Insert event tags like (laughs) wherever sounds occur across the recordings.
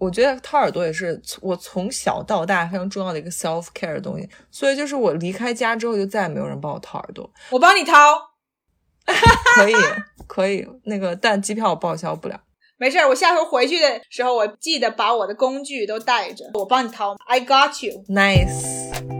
我觉得掏耳朵也是我从小到大非常重要的一个 self care 的东西，所以就是我离开家之后就再也没有人帮我掏耳朵。我帮你掏，(laughs) 可以，可以，那个但机票我报销不了。没事儿，我下回回去的时候，我记得把我的工具都带着，我帮你掏。I got you。Nice。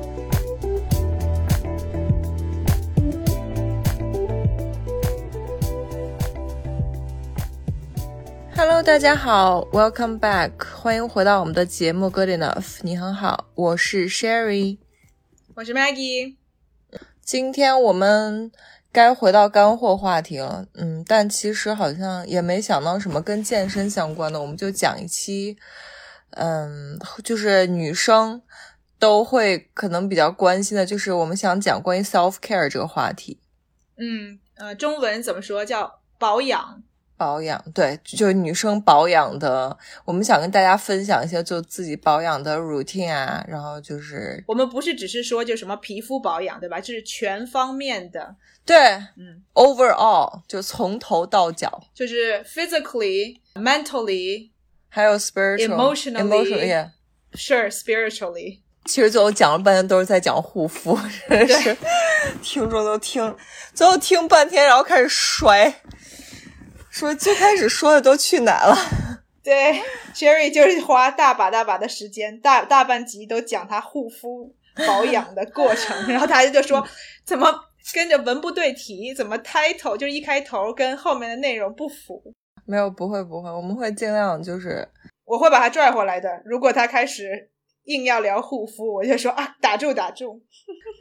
Hello，大家好，Welcome back，欢迎回到我们的节目 Good Enough，你很好，我是 Sherry，我是 Maggie。今天我们该回到干货话题了，嗯，但其实好像也没想到什么跟健身相关的，我们就讲一期，嗯，就是女生都会可能比较关心的，就是我们想讲关于 self care 这个话题。嗯，呃，中文怎么说叫保养？保养对，就是女生保养的，我们想跟大家分享一些就自己保养的 routine 啊，然后就是我们不是只是说就什么皮肤保养，对吧？就是全方面的，对，嗯，overall 就从头到脚，就是 physically、mentally、还有 spiritual、Emotionally emotional yeah。sure spiritually。其实最后讲了半天都是在讲护肤，真的是听众都听，最后听半天，然后开始摔，说最开始说的都去哪了？(laughs) 对，Sherry 就是花大把大把的时间，大大半集都讲他护肤保养的过程，(laughs) 然后她就说怎么跟着文不对题，怎么 title 就是一开头跟后面的内容不符，没有，不会不会，我们会尽量就是我会把他拽回来的。如果他开始硬要聊护肤，我就说啊，打住打住。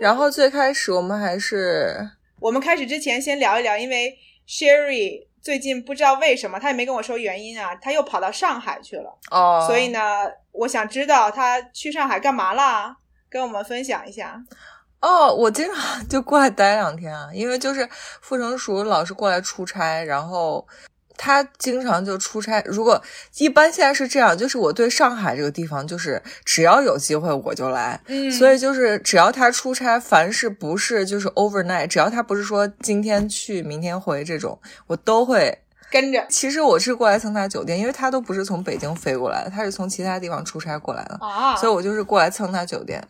然后最开始我们还是我们开始之前先聊一聊，因为 Sherry 最近不知道为什么，他也没跟我说原因啊，他又跑到上海去了。哦，所以呢，我想知道他去上海干嘛啦，跟我们分享一下。哦，我经常 (laughs) 就过来待两天啊，因为就是傅成熟老是过来出差，然后他经常就出差。如果一般现在是这样，就是我对上海这个地方，就是只要有机会我就来，嗯所以就是只要他出差，凡是不是就是 overnight，只要他不是说今天去明天回这种，我都会。跟着其实我是过来蹭他酒店，因为他都不是从北京飞过来的，他是从其他地方出差过来的，啊，所以我就是过来蹭他酒店。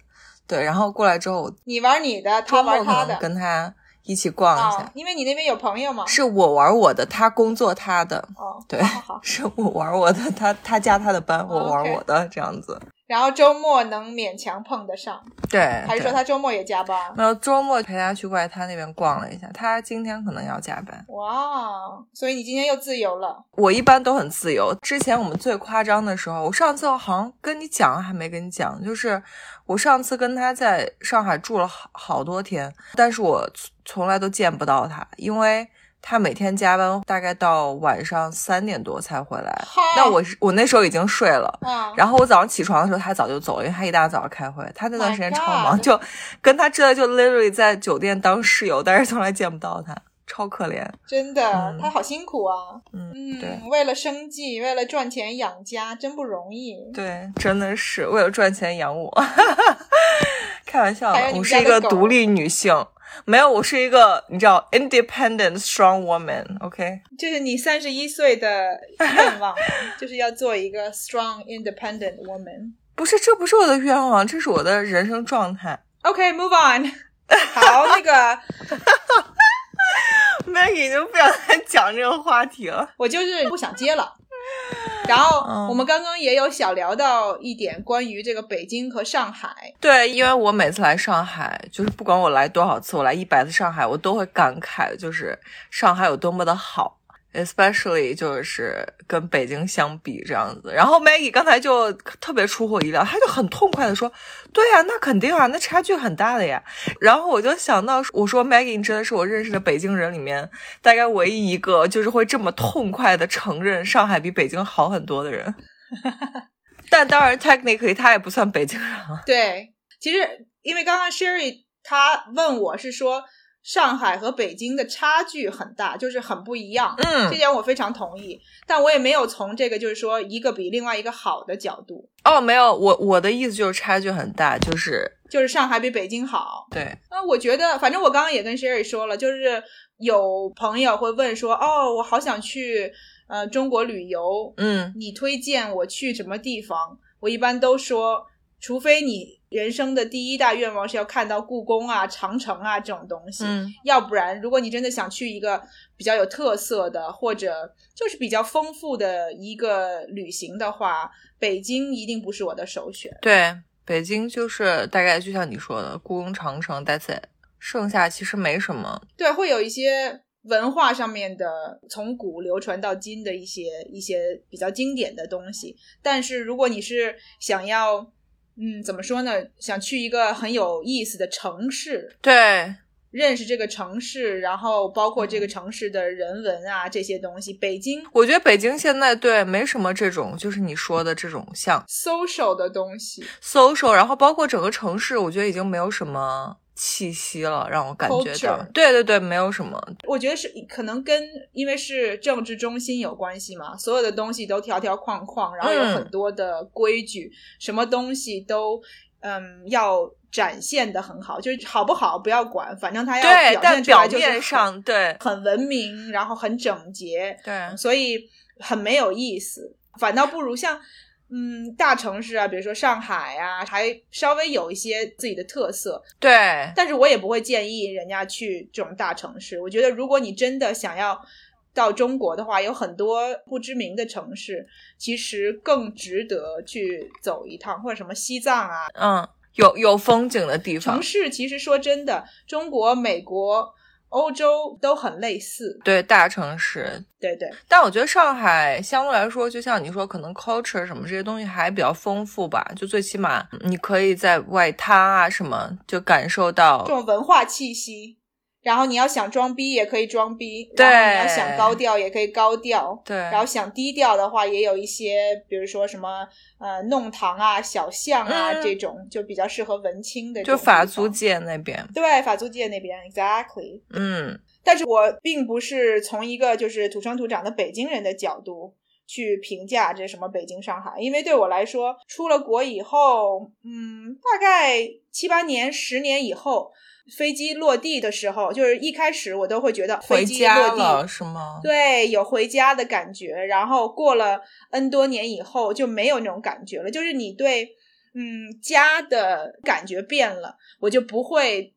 对，然后过来之后，你玩你的，他玩他的跟他一起逛一下。啊，因为你那边有朋友嘛。是我玩我的，他工作他的，哦，对好好好。(laughs) 是我玩我的，他他加他的班，我玩我的，这样子。然后周末能勉强碰得上，对，还是说他周末也加班？没有周末陪他去外滩那边逛了一下，他今天可能要加班。哇，所以你今天又自由了。我一般都很自由。之前我们最夸张的时候，我上次好像跟你讲还没跟你讲，就是我上次跟他在上海住了好好多天，但是我从从来都见不到他，因为他每天加班，大概到晚上三点多才回来。哈那我是我那时候已经睡了。啊，然后我早上起床的时候，他早就走了，因为他一大早开会。他那段时间超忙就跟他真的就 literally 在酒店当室友，但是从来见不到他，超可怜。真的，嗯他好辛苦啊。嗯，对嗯，为了生计，为了赚钱养家，真不容易。对，真的是为了赚钱养我。(laughs) 开玩笑我是一个独立女性，没有，我是一个你知道 independent strong woman。OK，这是你三十一岁的愿望，(laughs) 就是要做一个 strong independent woman。不是，这不是我的愿望，这是我的人生状态。OK，move、on。好，那个 (laughs) Maggie 已经不想再讲这个话题了。我就是不想接了。(laughs) 然后我们刚刚也有小聊到一点关于这个北京和上海，对，因为我每次来上海，就是不管我来多少次，我来一百次上海，我都会感慨，就是上海有多么的好。Especially 就是跟北京相比这样子。然后 Maggie 刚才就特别出乎意料，他就很痛快的说：“对呀，那肯定啊，那差距很大的呀。”然后我就想到，我说 Maggie 你真的是我认识的北京人里面大概唯一一个就是会这么痛快的承认上海比北京好很多的人。(laughs) 但当然，technically 他也不算北京人啊。对，其实因为刚刚 Sherry 他问我是说。上海和北京的差距很大，就是很不一样。嗯，这点我非常同意。但我也没有从这个就是说一个比另外一个好的角度。哦，没有，我我的意思就是差距很大，就是就是上海比北京好。对。那我觉得，反正我刚刚也跟 Sherry 说了，就是有朋友会问说：“哦，我好想去呃中国旅游，嗯，你推荐我去什么地方？”我一般都说，除非你。人生的第一大愿望是要看到故宫啊、长城啊这种东西，嗯，要不然，如果你真的想去一个比较有特色的，或者就是比较丰富的一个旅行的话，北京一定不是我的首选。对，北京就是大概就像你说的，故宫、长城，That's it，剩下其实没什么。对，会有一些文化上面的，从古流传到今的一些一些比较经典的东西，但是如果你是想要。嗯，怎么说呢？想去一个很有意思的城市，对，认识这个城市，然后包括这个城市的人文啊这些东西。北京，我觉得北京现在对没什么这种，就是你说的这种像 social 的东西，social，然后包括整个城市，我觉得已经没有什么。气息了，让我感觉到，对对对，没有什么。我觉得是可能跟因为是政治中心有关系嘛，所有的东西都条条框框，然后有很多的规矩，什么东西都嗯要展现的很好，就是好不好不要管，反正他要表现出来就是上对很文明，然后很整洁，对，所以很没有意思，反倒不如像。嗯，大城市啊，比如说上海啊，还稍微有一些自己的特色。对，但是我也不会建议人家去这种大城市。我觉得，如果你真的想要到中国的话，有很多不知名的城市，其实更值得去走一趟，或者什么西藏啊，嗯，有有风景的地方。城市其实说真的，中国、美国。欧洲都很类似，对大城市，对对。但我觉得上海相对来说，就像你说，可能 culture 什么这些东西还比较丰富吧。就最起码你可以在外滩啊什么，就感受到这种文化气息。然后你要想装逼也可以装逼，然后你要想高调也可以高调，对。然后想低调的话，也有一些，比如说什么呃弄堂啊、小巷啊这种，就比较适合文青的。就法租界那边。对，法租界那边，exactly。嗯。但是我并不是从一个就是土生土长的北京人的角度去评价这什么北京、上海，因为对我来说，出了国以后，嗯，大概七八年、十年以后。飞机落地的时候，就是一开始我都会觉得飞机落地是吗？对，有回家的感觉。然后过了 N 多年以后，就没有那种感觉了。就是你对嗯家的感觉变了，我就不会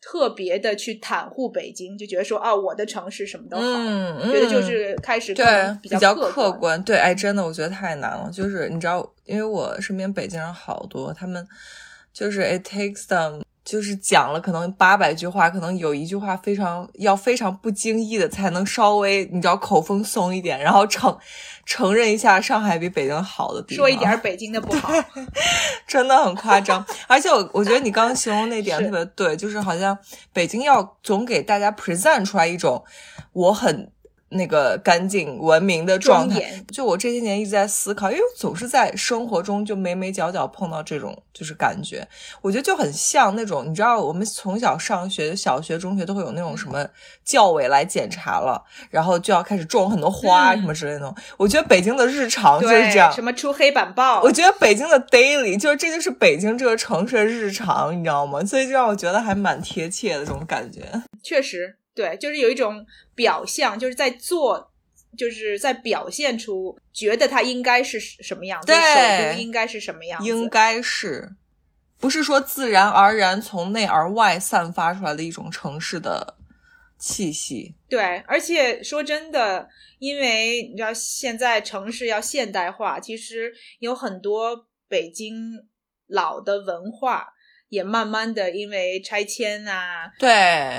特别的去袒护北京，就觉得说啊，我的城市什么都好，觉得就是开始对比较客观。对，哎，真的，我觉得太难了。就是你知道，因为我身边北京人好多，他们就是 it takes them。就是讲了可能八百句话，可能有一句话非常要非常不经意的才能稍微你知道口风松一点，然后承承认一下上海比北京好的地方，说一点 (laughs) 北京的不好，真的很夸张。(laughs) 而且我我觉得你刚刚形容那点特别对，就是好像北京要总给大家 present 出来一种我很。那个干净文明的状态，就我这些年一直在思考，因为我总是在生活中就眉眉角角碰到这种就是感觉，我觉得就很像那种，你知道，我们从小上学，小学、中学都会有那种什么教委来检查了，然后就要开始种很多花什么之类的。我觉得北京的日常就是这样，什么出黑板报，我觉得北京的 daily 就是这就是北京这个城市的日常，你知道吗？所以就让我觉得还蛮贴切的这种感觉，确实。对，就是有一种表象，就是在做，就是在表现出觉得它应该是什么样子，首都应该是什么样子，应该是，不是说自然而然从内而外散发出来的一种城市的气息。对，而且说真的，因为你知道现在城市要现代化，其实有很多北京老的文化。也慢慢的因为拆迁啊对，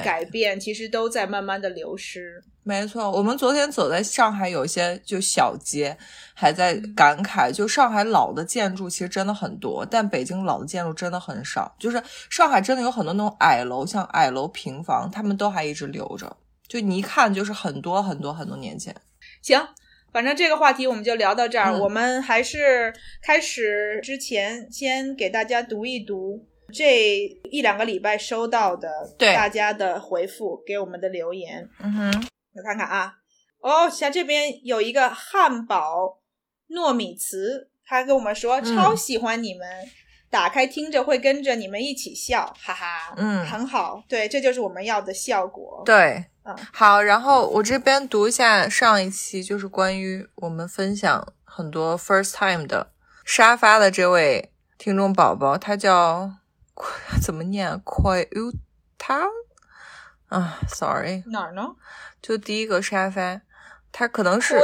改变，其实都在慢慢的流失。没错，我们昨天走在上海有一些就小街，还在嗯感慨，就上海老的建筑其实真的很多，但北京老的建筑真的很少。就是上海真的有很多那种矮楼，像矮楼平房，他们都还一直留着，就你一看就是很多很多很多年前。行，反正这个话题我们就聊到这儿。嗯我们还是开始之前，先给大家读一读这一两个礼拜收到的对。大家的回复，给我们的留言。嗯哼，我看看啊，哦，像这边有一个汉堡糯米糍，他跟我们说、嗯。超喜欢你们，打开听着会跟着你们一起笑，哈哈，嗯。很好，对，这就是我们要的效果。对，嗯。好，然后我这边读一下上一期，就是关于我们分享很多 first time 的沙发的这位听众宝宝，他叫怎么念 q u u t a 啊，sorry，哪儿呢？就第一个沙发，他可能是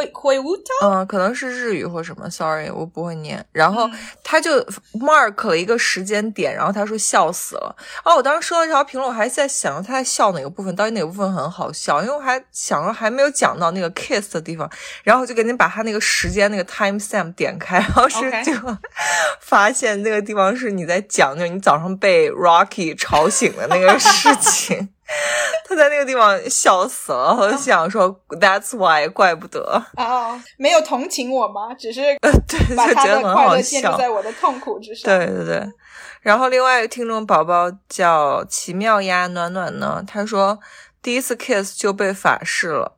嗯，可能是日语或什么，sorry，我不会念。然后嗯他就 mark 了一个时间点，然后他说笑死了。哦，我当时收到这条评论，我还在想他在笑哪个部分，到底哪个部分很好笑，因为我还想着还没有讲到那个 kiss 的地方，然后我就给你把他那个时间那个 time stamp 点开，然后是就 (laughs) 发现那个地方是你在讲，就是你早上被 Rocky 吵醒的那个事情。(laughs) 他在那个地方笑死了，我就想说、That's why，怪不得，啊，没有同情我吗？只是对，把他的快乐建立。在我的痛苦之上。对对对，然后另外一个听众宝宝叫奇妙呀暖暖呢，他说第一次 kiss 就被法式了。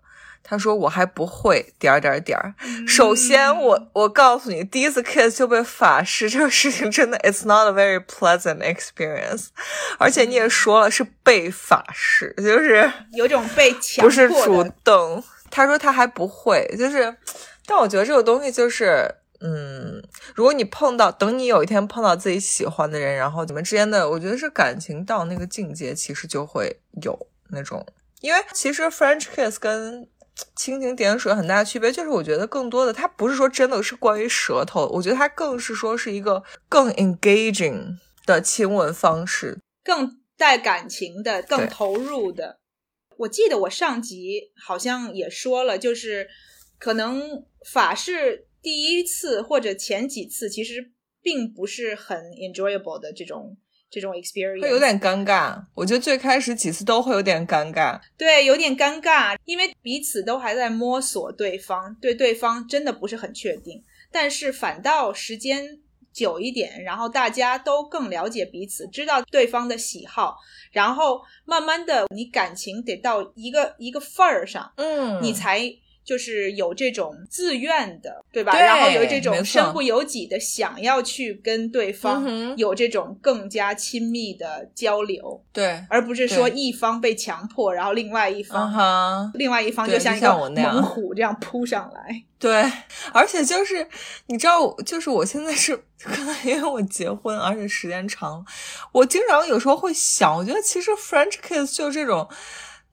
他说我还不会点儿点儿点儿。首先嗯我我告诉你，第一次 kiss 就被法式这个事情真的 it's not a very pleasant experience，而且你也说了是被法式，就是有种被强 (laughs) 不是主动。他说他还不会，就是，但我觉得这个东西就是，嗯，如果你碰到，等你有一天碰到自己喜欢的人，然后你们之间的，我觉得是感情到那个境界，其实就会有那种，因为其实 French kiss 跟蜻蜓点水很大的区别，就是我觉得更多的，它不是说真的是关于舌头，我觉得它更是说是一个更 engaging 的亲吻方式。更带感情的、更投入的。我记得我上集好像也说了，就是可能法式第一次或者前几次其实并不是很 enjoyable 的这种这种 experience，会有点尴尬，我觉得最开始几次都会有点尴尬。对，有点尴尬，因为彼此都还在摸索对方，对对方真的不是很确定。但是反倒时间久一点，然后大家都更了解彼此，知道对方的喜好，然后慢慢的，你感情得到一个一个份儿上，嗯你才就是有这种自愿的，对吧？对然后有这种身不由己的想要去跟对方有这种更加亲密的交流。对，而不是说一方被强迫，然后另外一嗯方、哼，另外一方就像一个猛虎这样扑上来。对，而且就是你知道，就是我现在是可能因为我结婚，而且时间长，我经常有时候会想，我觉得其实 French kiss 就这种。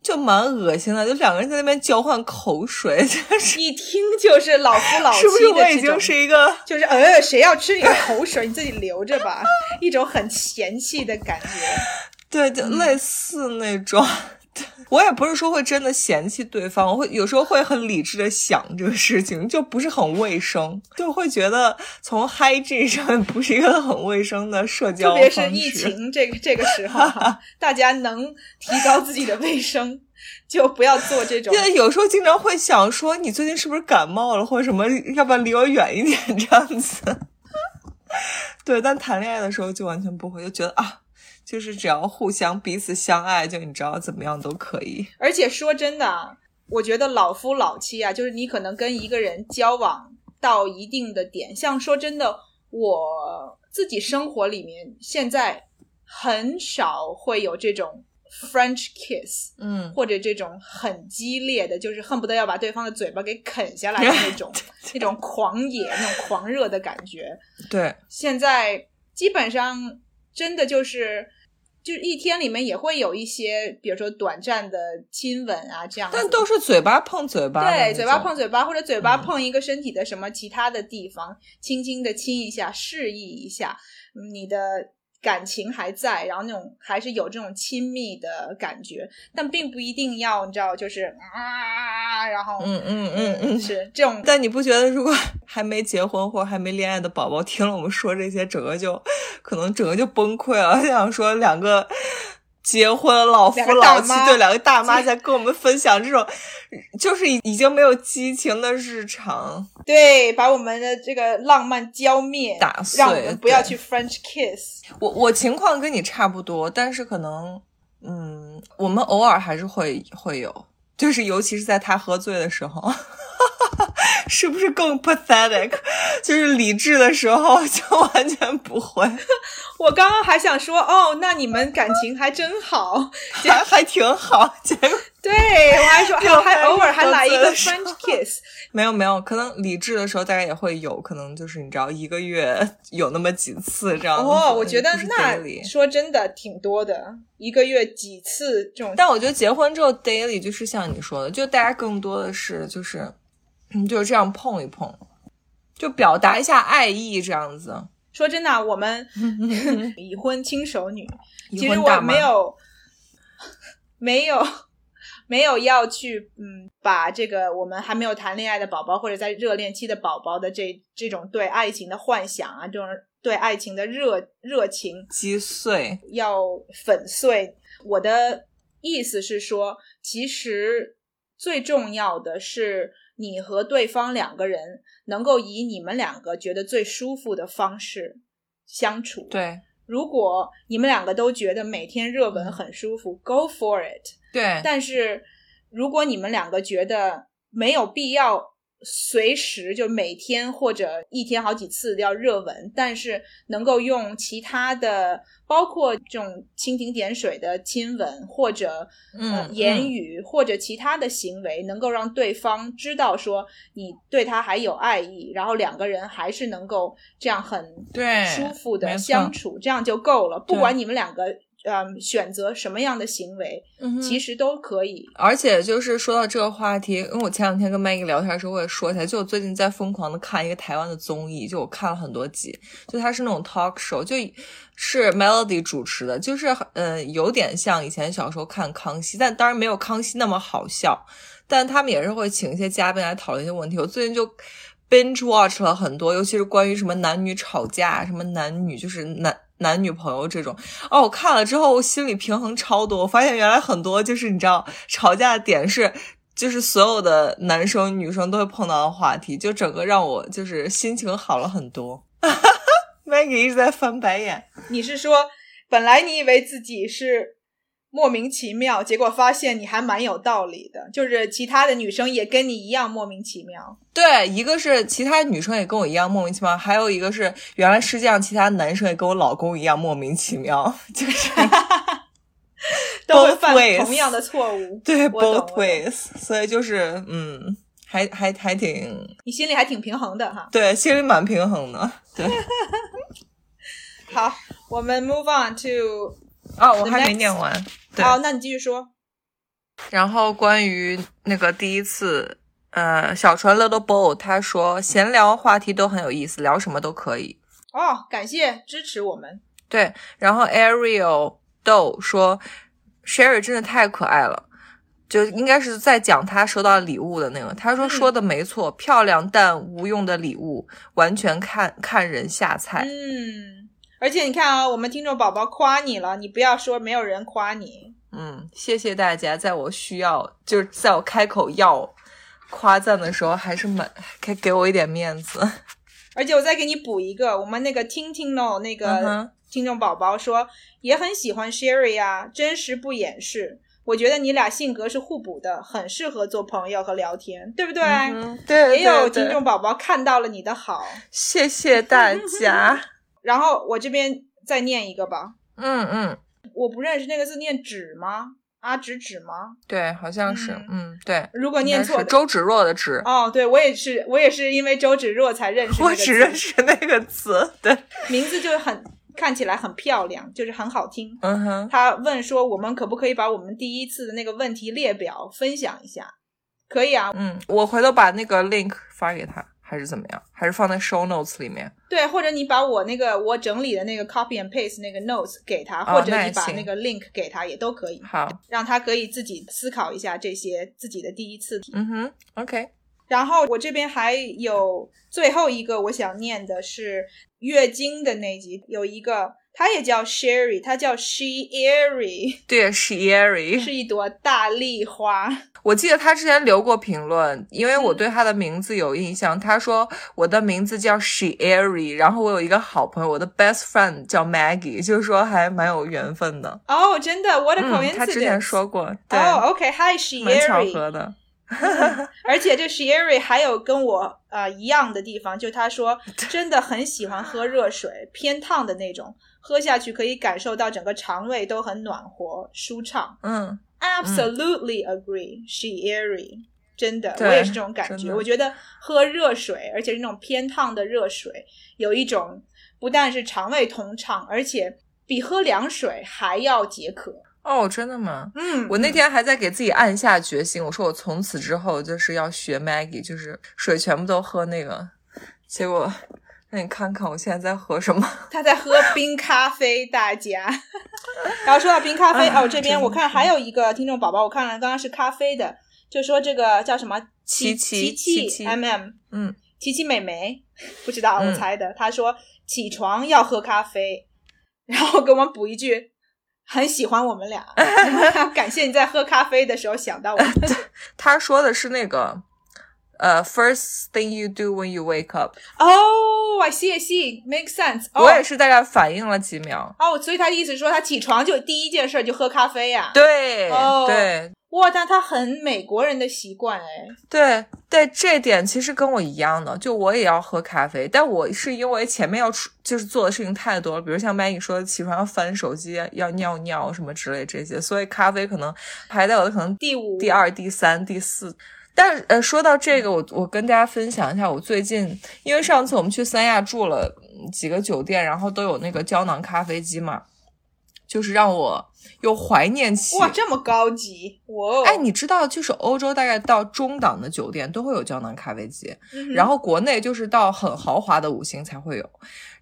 就蛮恶心的，就两个人在那边交换口水，就是 (laughs) 一听就是老夫老妻是不是？我已经是一个就是呃，谁要吃你的口水，你自己留着吧，一种很嫌弃的感觉。(laughs) 对，就嗯类似那种。对 (laughs) 我也不是说会真的嫌弃对方，我会有时候会很理智的想这个事情，就不是很卫生，就会觉得从 hygiene 上不是一个很卫生的社交特。别是疫情这个这个时候哈，(laughs) 大家能提高自己的卫生，就不要做这种因为有时候经常会想说，你最近是不是感冒了，或者什么，要不要离我远一点这样子。(laughs) 对，但谈恋爱的时候就完全不会，就觉得啊，就是只要互相彼此相爱，就你知道怎么样都可以。而且说真的啊，我觉得老夫老妻啊，就是你可能跟一个人交往到一定的点，像说真的，我自己生活里面现在很少会有这种 French kiss，嗯，或者这种很激烈的，就是恨不得要把对方的嘴巴给啃下来的那种 (laughs) 那种狂野、那种狂热的感觉。对，现在基本上真的就是，就是一天里面也会有一些，比如说短暂的亲吻啊，这样。但都是嘴巴碰嘴巴对，嘴巴碰嘴巴，或者嘴巴嗯碰一个身体的什么其他的地方，轻轻的亲一下，示意一下，嗯你的感情还在，然后那种还是有这种亲密的感觉，但并不一定要你知道，就是啊，然后嗯嗯嗯嗯，是这种。但你不觉得，如果 (laughs) 还没结婚或者还没恋爱的宝宝听了我们说这些，整个就可能整个就崩溃了？想说两个。结婚老夫老妻，对两个大妈在跟我们分享这种，(laughs) 就是已已经没有激情的日常，对，把我们的这个浪漫浇灭，打碎，让我们不要去 French kiss。我我情况跟你差不多，但是可能，嗯，我们偶尔还是会会有，就是尤其是在他喝醉的时候。(laughs) 是不是更 pathetic？(laughs) 就是理智的时候就完全不会。(laughs) 我刚刚还想说，哦，那你们感情还真好，还还挺好。结果对我还说，还还偶尔还来一个 French kiss。没有没有，可能理智的时候大家也会有可能，就是你知道，一个月有那么几次这样。哦，我觉得那说真的挺多的，一个月几次这种。但我觉得结婚之后 daily 就是像你说的，就大家更多的是就是。嗯，就是这样碰一碰，就表达一下爱意，这样子。说真的，我们 (laughs) 已婚轻熟女，其实我没有，没有，没有要去，嗯，把这个我们还没有谈恋爱的宝宝，或者在热恋期的宝宝的这这种对爱情的幻想啊，这种对爱情的热热情击碎，要粉碎。我的意思是说，其实最重要的是。你和对方两个人能够以你们两个觉得最舒服的方式相处。对，如果你们两个都觉得每天热吻很舒服，Go for it。对，但是如果你们两个觉得没有必要。随时就每天或者一天好几次要热吻，但是能够用其他的，包括这种蜻蜓点水的亲吻，或者嗯言语或者其他的行为，能够让对方知道说你对他还有爱意，然后两个人还是能够这样很对舒服的相处，这样就够了。不管你们两个。嗯，选择什么样的行为，其实都可以。而且就是说到这个话题，因为我前两天跟 Maggie 聊天的时候，我也说起来，就我最近在疯狂的看一个台湾的综艺，就我看了很多集，就它是那种 talk show，就是 Melody 主持的，就是嗯，有点像以前小时候看康熙，但当然没有康熙那么好笑，但他们也是会请一些嘉宾来讨论一些问题。我最近就 binge watch 了很多，尤其是关于什么男女吵架，什么男女就是男。男女朋友这种哦，我看了之后，我心里平衡超多。我发现原来很多就是你知道，吵架的点是，就是所有的男生女生都会碰到的话题，就整个让我就是心情好了很多。(laughs) Maggie 一直在翻白眼。你是说，本来你以为自己是？莫名其妙，结果发现你还蛮有道理的，就是其他的女生也跟你一样莫名其妙。对，一个是其他女生也跟我一样莫名其妙，还有一个是原来世界上其他男生也跟我老公一样莫名其妙，(laughs) 就是 (laughs) 都会犯同样的错误。对，both ways，所以就是嗯，还还还挺，你心里还挺平衡的哈。对，心里蛮平衡的。对，(laughs) 好，我们 move on to。哦，我还没念完。好，那你继续说。然后关于那个第一次，呃，小船 Little Boat，他说闲聊话题都很有意思，聊什么都可以。哦，感谢支持我们。对，然后 Ariel Do 说 Sherry 真的太可爱了，就应该是在讲他收到礼物的那个。他说说的没错，漂亮但无用的礼物，完全看看人下菜。嗯。而且你看啊，我们听众宝宝夸你了，你不要说没有人夸你。嗯，谢谢大家，在我需要，就是在我开口要夸赞的时候，还是蛮给给我一点面子。而且我再给你补一个，我们那个听听 no 那个听众宝宝说也很喜欢 Sherry 啊，真实不掩饰。我觉得你俩性格是互补的，很适合做朋友和聊天，对不对？对，也有听众宝宝看到了你的好，谢谢大家。(laughs) 然后我这边再念一个吧。嗯嗯，我不认识那个字念芷吗？阿芷芷吗？对，好像是。嗯，对。如果念错，周芷若的芷。哦，对我也是，我也是因为周芷若才认识。我只认识那个词。对，名字就很看起来很漂亮，就是很好听。嗯哼。他问说，我们可不可以把我们第一次的那个问题列表分享一下？可以啊。嗯，我回头把那个 link 发给他。还是怎么样？还是放在 show notes 里面？对，或者你把我那个我整理的那个 copy and paste 那个 notes 给他，哦或者你把那个 link 给他也都可以，好，让他可以自己思考一下这些自己的第一次体嗯哼，OK，然后我这边还有最后一个我想念的是月经的那集，有一个它也叫 Sherry，她叫 She Airy，(laughs) 对，Sherry，是一朵大丽花。我记得她之前留过评论，因为我嗯对她的名字有印象。她说我的名字叫 Sherry，然后我有一个好朋友，我的 best friend 叫 Maggie，就是说还蛮有缘分的。哦，真的，What a 嗯，coincidence！他之前说过，对，哦，OK，Hi，She (laughs) 蛮巧。合的。而且这 Sherry 还有跟我呃一样的地方，就他说 (laughs) 真的很喜欢喝热水，偏烫的那种，喝下去可以感受到整个肠胃都很暖和舒畅。嗯，Absolutely agree, she airy。真的，我也是这种感觉。我觉得喝热水，而且是那种偏烫的热水，有一种不但是肠胃通畅，而且比喝凉水还要解渴。哦，真的吗？嗯，我那天还在给自己暗下决心，我说我从此之后就是要学 Maggie，就是水全部都喝那个。结果，那你看看我现在在喝什么？(laughs) 他在喝冰咖啡，大家。(laughs) 然后说到冰咖啡，啊哦，这边我看还有一个听众宝宝，我看了刚刚是咖啡的，就说这个叫什么琪琪琪琪琪 M M，嗯，琪琪美眉，(laughs) 不知道我嗯猜的。他说起床要喝咖啡，然后给我们补一句。很喜欢我们俩，感谢你在喝咖啡的时候想到我们。他说的是那个，呃，first thing you do when you wake up。哦、i see, I see, makes sense、哦。我也是大概反应了几秒。哦，所以他的意思是说，他起床就第一件事就喝咖啡呀、对、哦对哇，但他很美国人的习惯哎。对对，这点其实跟我一样的，就我也要喝咖啡，但我是因为前面要出就是做的事情太多了，比如像 Maggie 说起床要翻手机、要尿尿什么之类这些，所以咖啡可能排在我的可能第五、第二、第三、第四。但呃，说到这个，我我跟大家分享一下，我最近因为上次我们去三亚住了嗯几个酒店，然后都有那个胶囊咖啡机嘛，就是让我又怀念起哇，这么高级哇！哦哎，你知道，就是欧洲大概到中档的酒店都会有胶囊咖啡机，嗯然后国内就是到很豪华的五星才会有，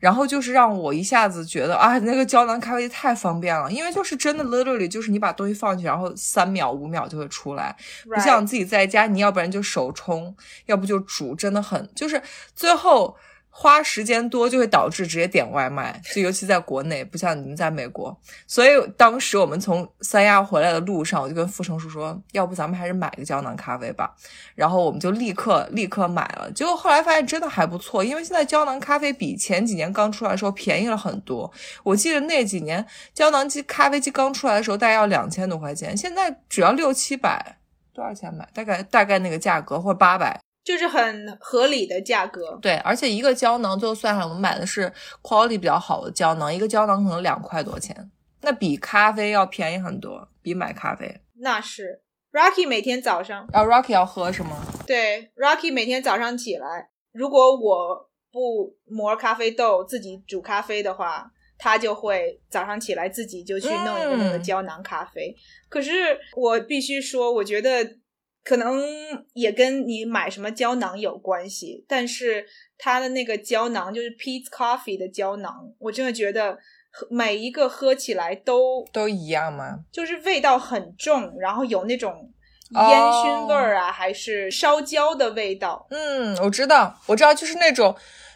然后就是让我一下子觉得啊，那个胶囊咖啡机太方便了，因为就是真的 literally 就是你把东西放进去，然后三秒五秒就会出来，不像自己在家，你要不然就手冲，要不就煮，真的很就是最后。花时间多就会导致直接点外卖，就尤其在国内，不像你们在美国。所以当时我们从三亚回来的路上，我就跟傅成叔说，要不咱们还是买个胶囊咖啡吧。然后我们就立刻立刻买了，结果后来发现真的还不错，因为现在胶囊咖啡比前几年刚出来的时候便宜了很多。我记得那几年胶囊机咖啡机刚出来的时候，大概要两千多块钱，现在只要六七百，多少钱买？大概大概那个价格，或者八百。就是很合理的价格。对，而且一个胶囊最后算下来，我们买的是 quality 比较好的胶囊，一个胶囊可能两块多钱，那比咖啡要便宜很多，比买咖啡。那是 Rocky 每天早上啊，Rocky 要喝是吗？对 Rocky 每天早上起来，如果我不磨咖啡豆自己煮咖啡的话，他就会早上起来自己就去弄一个那个嗯胶囊咖啡。可是我必须说，我觉得可能也跟你买什么胶囊有关系，但是它的那个胶囊就是 Pete's Coffee 的胶囊，我真的觉得每一个喝起来都都一样吗？就是味道很重，然后有那种哦烟熏味儿啊，还是烧焦的味道。嗯，我知道，我知道，就是那种，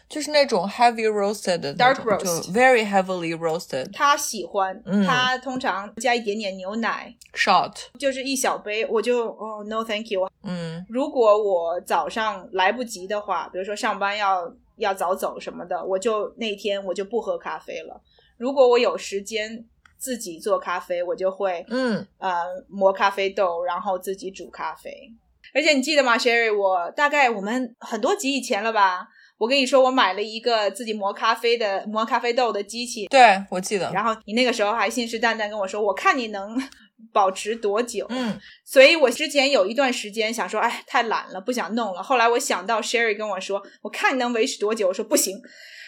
就是那种 heavy roasted 的 Dark roast 就 very heavily roasted 他喜欢，嗯他通常加一点点牛奶，shot。就是一小杯，我就哦 no thank you。嗯如果我早上来不及的话，比如说上班要要早走什么的，我就那天我就不喝咖啡了。如果我有时间自己做咖啡，我就会嗯，呃磨咖啡豆，然后自己煮咖啡。而且你记得吗，Sherry？我大概我们很多集以前了吧？我跟你说，我买了一个自己磨咖啡的磨咖啡豆的机器，对，我记得。然后你那个时候还信誓旦旦跟我说，我看你能 (laughs) 保持多久。嗯所以我之前有一段时间想说，哎，太懒了，不想弄了。后来我想到 Sherry 跟我说，我看你能维持多久，我说不行。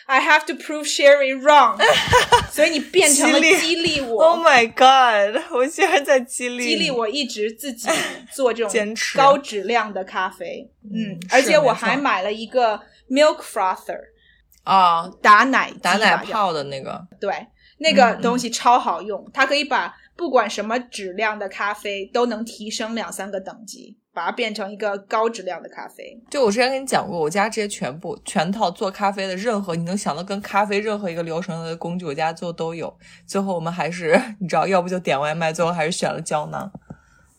I have to prove Sherry wrong，(laughs) 所以你变成了激励我 Oh，my god！我竟然在激励激励我一直自己做这种坚持高质量的咖啡。嗯嗯，而且我还买了一个 milk frother 啊！打奶打奶泡的那个，对，那个东西超好用，它可以把不管什么质量的咖啡都能提升两三个等级，把它变成一个高质量的咖啡。就我之前跟你讲过，我家这些全部全套做咖啡的任何你能想到跟咖啡任何一个流程的工具，我家做都有。最后我们还是 (laughs) 你知道，要不就点外卖，最后还是选了胶囊，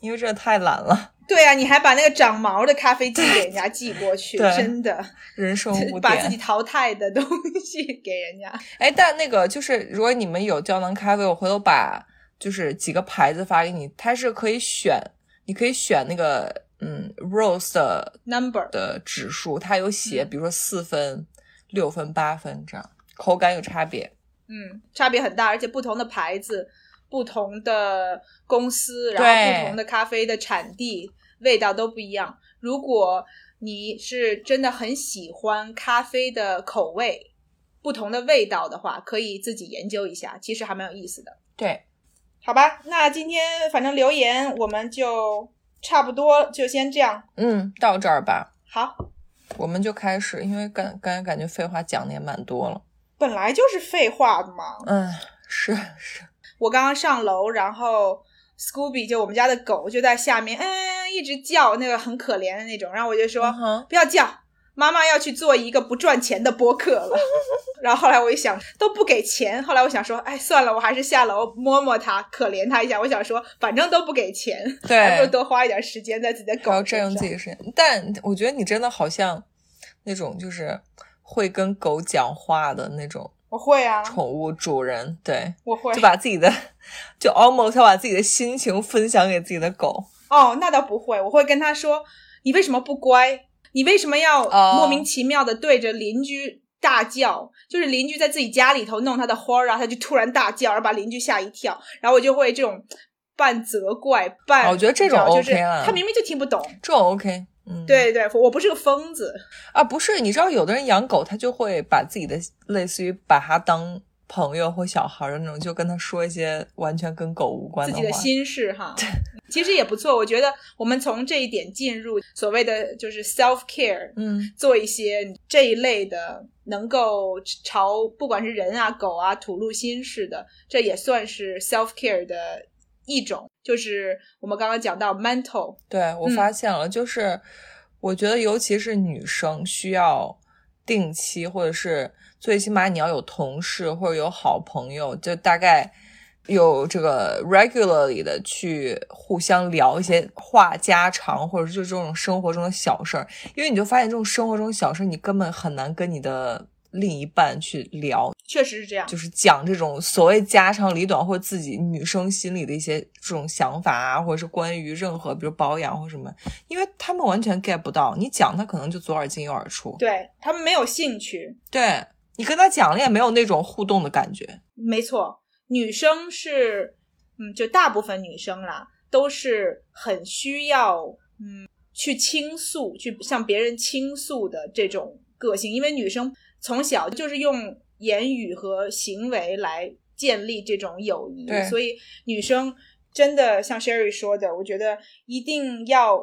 因为这太懒了，对啊，你还把那个长毛的咖啡机给人家寄过去，真的人生无把自己。淘汰的东西给人家。哎，但那个就是，如果你们有胶囊咖啡，我回头把就是几个牌子发给你，它是可以选，你可以选那个嗯 rose 的 Number 的指数，它有写，嗯比如说四分、六分、八分这样，口感有差别。嗯，差别很大，而且不同的牌子、不同的公司，然后不同的咖啡的产地，味道都不一样。如果你是真的很喜欢咖啡的口味、不同的味道的话，可以自己研究一下，其实还蛮有意思的。对，好吧，那今天反正留言我们就差不多就先这样。嗯，到这儿吧，好，我们就开始，因为感刚才感觉废话讲的也蛮多了。本来就是废话的嘛。嗯，是是，我刚刚上楼，然后 Scooby 就我们家的狗就在下面，嗯，一直叫，那个很可怜的那种。然后我就说、不要叫，妈妈要去做一个不赚钱的播客了。(laughs) 然后后来我一想都不给钱，后来我想说，哎，算了，我还是下楼摸摸它，可怜它一下。我想说，反正都不给钱，对不如，多花一点时间在自己的狗还要占用自己的时间。但我觉得你真的好像那种就是会跟狗讲话的那种我会啊，宠物主人，对，我会就把自己的就 almost 要把自己的心情分享给自己的狗。哦，那倒不会，我会跟他说：“你为什么不乖？你为什么要哦莫名其妙的对着邻居大叫？就是邻居在自己家里头弄他的花儿，然后他就突然大叫，然后把邻居吓一跳，然后我就会这种半责怪半……哦我觉得这种就是他明明就听不懂。这种 OK，嗯，对对，我不是个疯子。啊，不是，你知道有的人养狗，他就会把自己的类似于把它当朋友或小孩儿的那种，就跟他说一些完全跟狗无关自己的。心事哈，对 (laughs) 其实也不错。我觉得我们从这一点进入所谓的就是 self care，嗯，做一些这一类的，能够朝不管是人啊、狗啊吐露心事的，这也算是 self care 的一种。就是我们刚刚讲到 mental，对我嗯发现了，就是我觉得尤其是女生需要定期，或者是最起码你要有同事或者有好朋友，就大概。有这个 regularly 的去互相聊一些话家常，或者是就这种生活中的小事儿，因为你就发现这种生活中小事儿，你根本很难跟你的另一半去聊，确实是这样。就是讲这种所谓家长里短或者自己女生心里的一些这种想法啊，或者是关于任何比如保养或什么，因为他们完全 get 不到，你讲他可能就左耳进右耳出，对他们没有兴趣，对你跟他讲了也没有那种互动的感觉，没错，女生是，嗯，就大部分女生啦，都是很需要，嗯，去倾诉，去向别人倾诉的这种个性，因为女生从小就是用言语和行为来建立这种友谊，所以女生真的像 Sherry 说的，我觉得一定要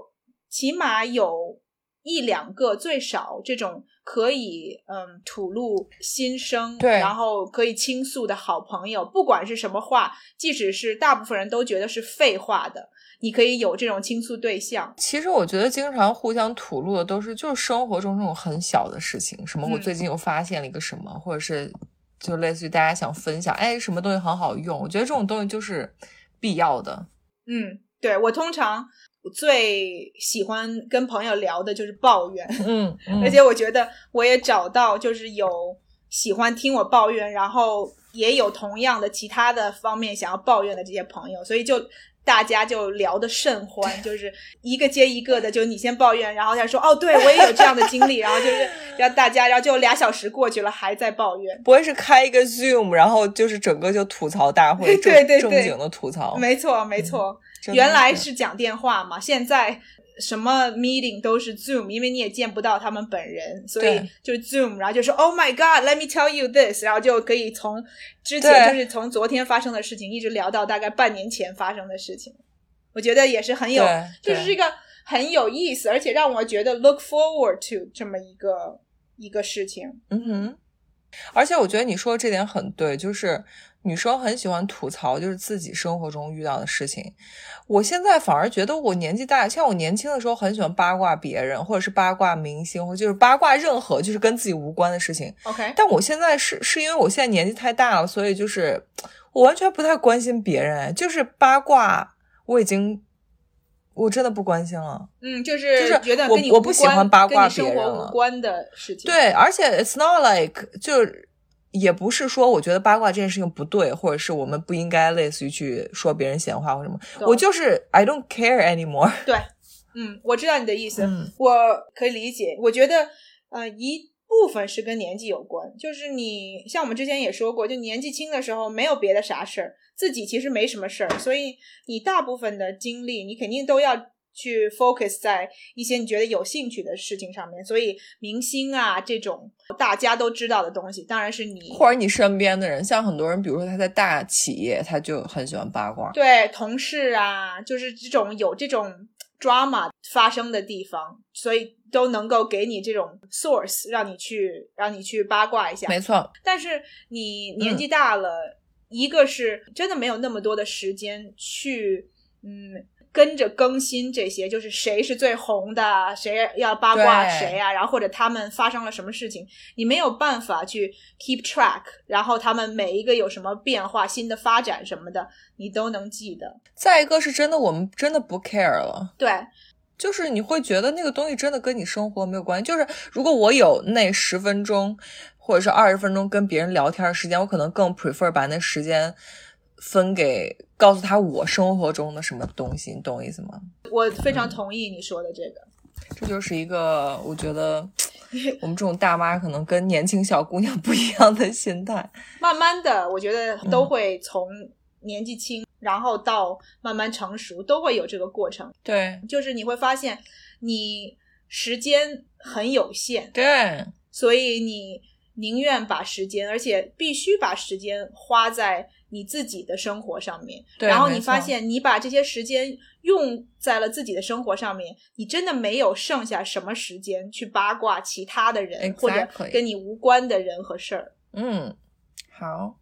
起码有一两个最少这种可以嗯吐露心声，对然后可以倾诉的好朋友，不管是什么话，即使是大部分人都觉得是废话的，你可以有这种倾诉对象。其实我觉得经常互相吐露的都是就是生活中这种很小的事情，什么我嗯最近又发现了一个什么，或者是就类似于大家想分享，哎，什么东西很好用，我觉得这种东西就是必要的。嗯，对我通常最喜欢跟朋友聊的就是抱怨，嗯，(laughs) 嗯而且我觉得我也找到就是有喜欢听我抱怨，然后也有同样的其他的方面想要抱怨的这些朋友，所以就。大家就聊得甚欢，就是一个接一个的，就你先抱怨，然后他说：“哦，对我也有这样的经历。”然后就是让大家，然后就俩小时过去了，还在抱怨。不会是开一个 Zoom，然后就是整个就吐槽大会，(laughs) 正对对对正经的吐槽。没错，没错，原来是讲电话嘛，现在什么 meeting 都是 Zoom，因为你也见不到他们本人，所以就是 Zoom，然后就说 Oh my God，let me tell you this，然后就可以从之前就是从昨天发生的事情一直聊到大概半年前发生的事情，我觉得也是很有，就是这个很有意思，而且让我觉得 look forward to 这么一个一个事情。嗯哼，而且我觉得你说的这点很对，就是女生很喜欢吐槽，就是自己生活中遇到的事情。我现在反而觉得我年纪大，像我年轻的时候很喜欢八卦别人，或者是八卦明星，或者就是八卦任何就是跟自己无关的事情。OK，但我现在是是因为我现在年纪太大了，所以就是我完全不太关心别人，就是八卦我已经我真的不关心了。嗯，就是就是觉得我我不喜欢八卦生别人无关的事情。对，而且 it's not like 就是也不是说我觉得八卦这件事情不对，或者是我们不应该类似于去说别人闲话或什么，我就是 I don't care anymore。(laughs) 对，嗯，我知道你的意思，嗯我可以理解。我觉得，呃，一部分是跟年纪有关，就是你像我们之前也说过，就年纪轻的时候没有别的啥事儿，自己其实没什么事儿，所以你大部分的精力，你肯定都要。去 focus 在一些你觉得有兴趣的事情上面，所以明星啊这种大家都知道的东西，当然是你或者你身边的人，像很多人，比如说他在大企业，他就很喜欢八卦。对同事啊，就是这种有这种 drama 发生的地方，所以都能够给你这种 source，让你去让你去八卦一下。没错，但是你年纪大了，一个是真的没有那么多的时间去，嗯。跟着更新这些，就是谁是最红的，谁要八卦谁啊，然后或者他们发生了什么事情，你没有办法去 keep track，然后他们每一个有什么变化、新的发展什么的，你都能记得。再一个是真的，我们真的不 care 了。对，就是你会觉得那个东西真的跟你生活没有关系。就是如果我有那十分钟或者是二十分钟跟别人聊天的时间，我可能更 prefer 把那时间分给告诉他我生活中的什么东西，你懂我意思吗？我非常同意你说的这个。这就是一个我觉得 (laughs) 我们这种大妈可能跟年轻小姑娘不一样的心态。慢慢的，我觉得都会从年纪轻，然后到慢慢成熟，都会有这个过程。对就是你会发现，你时间很有限，对所以你宁愿把时间，而且必须把时间花在你自己的生活上面。对然后你发现，你把这些时间用在了自己的生活上面，你真的没有剩下什么时间去八卦其他的人 Exactly 或者跟你无关的人和事儿。嗯，好。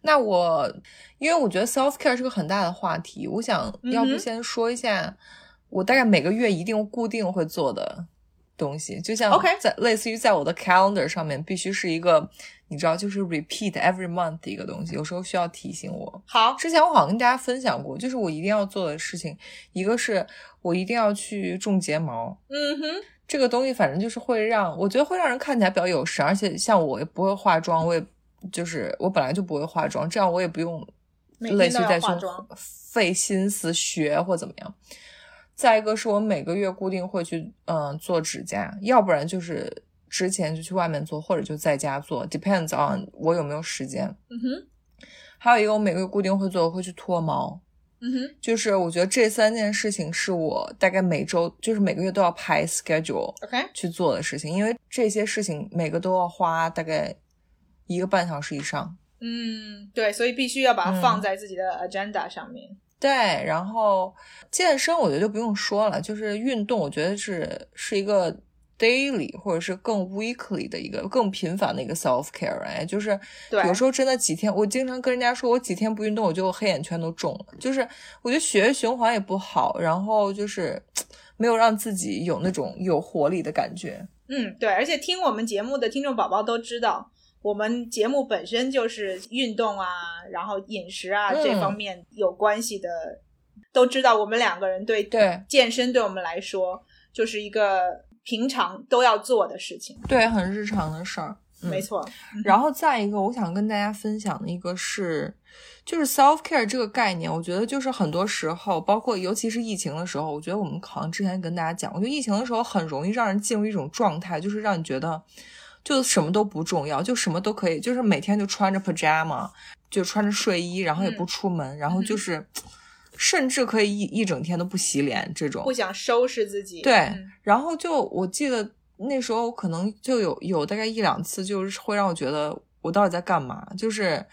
那我因为我觉得 self care 是个很大的话题，我想要不先说一下，我大概每个月一定固定会做的东西，就像 OK 在类似于在我的 calendar 上面必须是一个，你知道，就是 repeat every month 的一个东西，有时候需要提醒我。好，之前我好像跟大家分享过，就是我一定要做的事情，一个是我一定要去种睫毛，嗯哼，这个东西反正就是会让我觉得会让人看起来比较有神，而且像我也不会化妆，我也就是我本来就不会化妆，这样我也不用类似于再去费心思学或怎么样。再一个是我每个月固定会去嗯做指甲，要不然就是之前就去外面做，或者就在家做，depends on 我有没有时间。嗯哼，还有一个我每个月固定会做，我会去脱毛。嗯哼就是我觉得这三件事情是我大概每周就是每个月都要排 schedule，OK，去做的事情，因为这些事情每个都要花大概一个半小时以上。嗯，对，所以必须要把它嗯放在自己的 agenda 上面。对，然后健身我觉得就不用说了，就是运动，我觉得是是一个 daily 或者是更 weekly 的一个更频繁的一个 self care，哎，就是对有时候真的几天，我经常跟人家说，我几天不运动，我就黑眼圈都重了，就是我觉得血液循环也不好，然后就是 (tsk) 没有让自己有那种有活力的感觉。嗯，对，而且听我们节目的听众宝宝都知道，我们节目本身就是运动啊，然后饮食啊、嗯。这方面有关系的，都知道我们两个人对对。健身对我们来说就是一个平常都要做的事情。对，很日常的事儿。嗯没错，然后再一个，我想跟大家分享的一个是，就是 self care 这个概念，我觉得就是很多时候，包括尤其是疫情的时候，我觉得我们好像之前跟大家讲，我觉得疫情的时候很容易让人进入一种状态，就是让你觉得就什么都不重要，就什么都可以，就是每天就穿着 pajama，就穿着睡衣，然后也不嗯出门，然后就是。甚至可以一一整天都不洗脸这种不。想收拾自己。对嗯，然后就我记得那时候可能就有有大概一两次，就是会让我觉得我到底在干嘛？就是